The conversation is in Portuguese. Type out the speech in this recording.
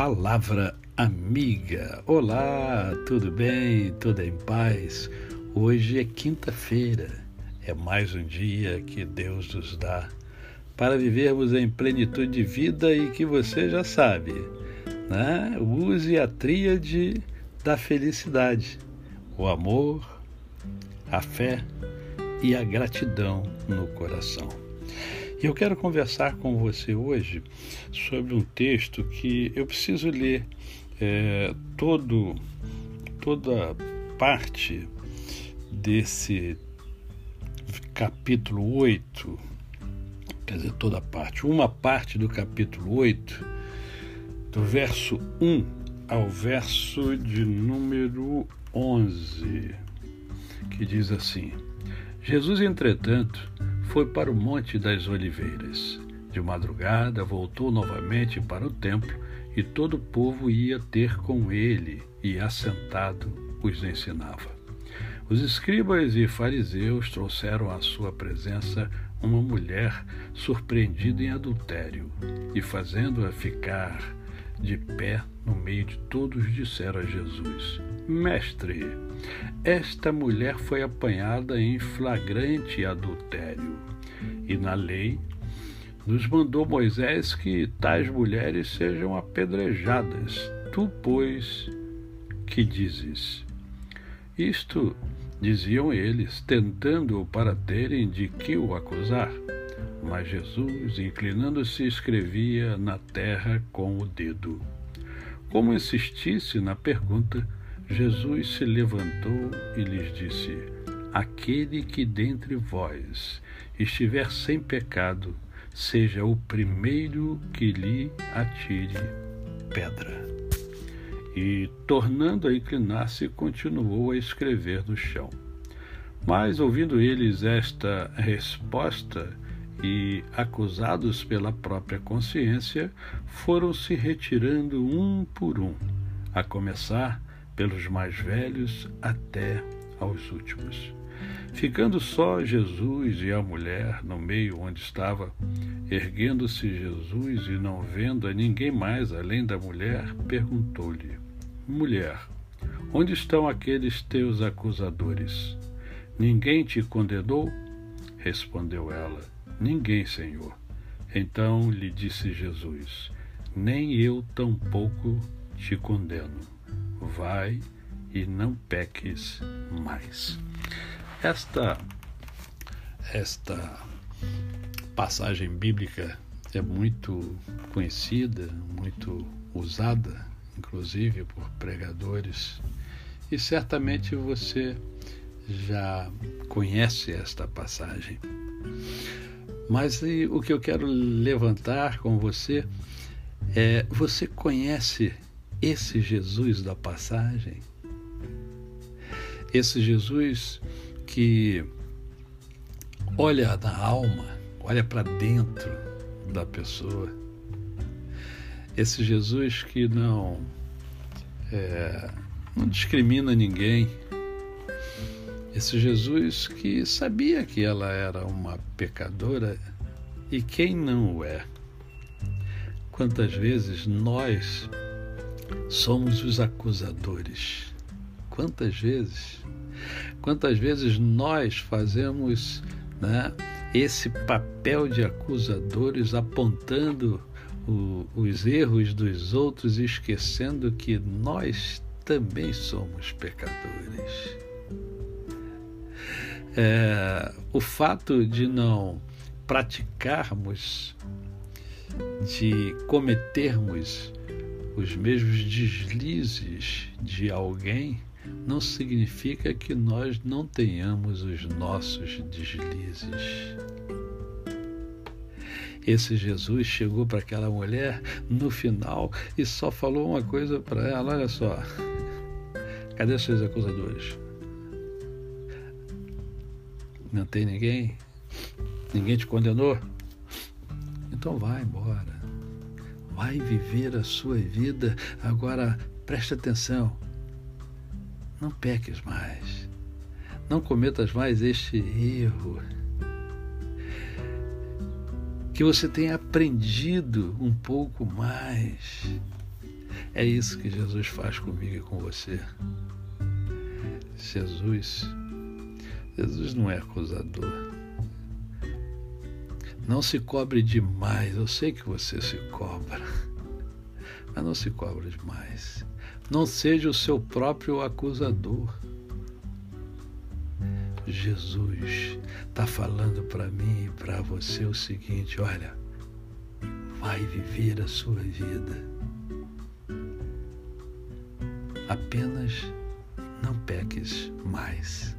Palavra Amiga. Olá, tudo bem? Tudo em paz? Hoje é quinta-feira. É mais um dia que Deus nos dá para vivermos em plenitude de vida e que você já sabe, né? Use a tríade da felicidade: o amor, a fé e a gratidão no coração. E eu quero conversar com você hoje sobre um texto que eu preciso ler é, todo, toda parte desse capítulo 8, quer dizer, toda parte, uma parte do capítulo 8, do verso 1 ao verso de número 11, que diz assim: Jesus, entretanto, foi para o Monte das Oliveiras. De madrugada voltou novamente para o templo e todo o povo ia ter com ele e, assentado, os ensinava. Os escribas e fariseus trouxeram à sua presença uma mulher surpreendida em adultério e, fazendo-a ficar de pé no meio de todos, disseram a Jesus: Mestre, esta mulher foi apanhada em flagrante adultério. E na lei nos mandou Moisés que tais mulheres sejam apedrejadas. Tu, pois, que dizes? Isto diziam eles, tentando-o para terem de que o acusar. Mas Jesus, inclinando-se, escrevia na terra com o dedo. Como insistisse na pergunta, Jesus se levantou e lhes disse: Aquele que dentre vós estiver sem pecado, seja o primeiro que lhe atire pedra. E, tornando a inclinar-se, continuou a escrever no chão. Mas, ouvindo eles esta resposta, e, acusados pela própria consciência, foram se retirando um por um, a começar pelos mais velhos até aos últimos. Ficando só Jesus e a mulher no meio onde estava, erguendo-se Jesus e não vendo a ninguém mais além da mulher, perguntou-lhe: Mulher, onde estão aqueles teus acusadores? Ninguém te condenou? Respondeu ela: Ninguém, Senhor. Então lhe disse Jesus: Nem eu tampouco te condeno vai e não peques mais. Esta esta passagem bíblica é muito conhecida, muito usada, inclusive por pregadores, e certamente você já conhece esta passagem. Mas o que eu quero levantar com você é: você conhece esse Jesus da passagem, esse Jesus que olha na alma, olha para dentro da pessoa, esse Jesus que não é, não discrimina ninguém, esse Jesus que sabia que ela era uma pecadora e quem não o é. Quantas vezes nós somos os acusadores. Quantas vezes? Quantas vezes nós fazemos né, esse papel de acusadores apontando o, os erros dos outros, esquecendo que nós também somos pecadores. É, o fato de não praticarmos, de cometermos os mesmos deslizes de alguém não significa que nós não tenhamos os nossos deslizes. Esse Jesus chegou para aquela mulher no final e só falou uma coisa para ela: olha só, cadê seus acusadores? Não tem ninguém? Ninguém te condenou? Então vai embora vai viver a sua vida. Agora, preste atenção. Não peques mais. Não cometas mais este erro. Que você tenha aprendido um pouco mais. É isso que Jesus faz comigo e com você. Jesus, Jesus não é acusador. Não se cobre demais. Eu sei que você se cobra, mas não se cobre demais. Não seja o seu próprio acusador. Jesus está falando para mim e para você o seguinte: olha, vai viver a sua vida. Apenas não peques mais.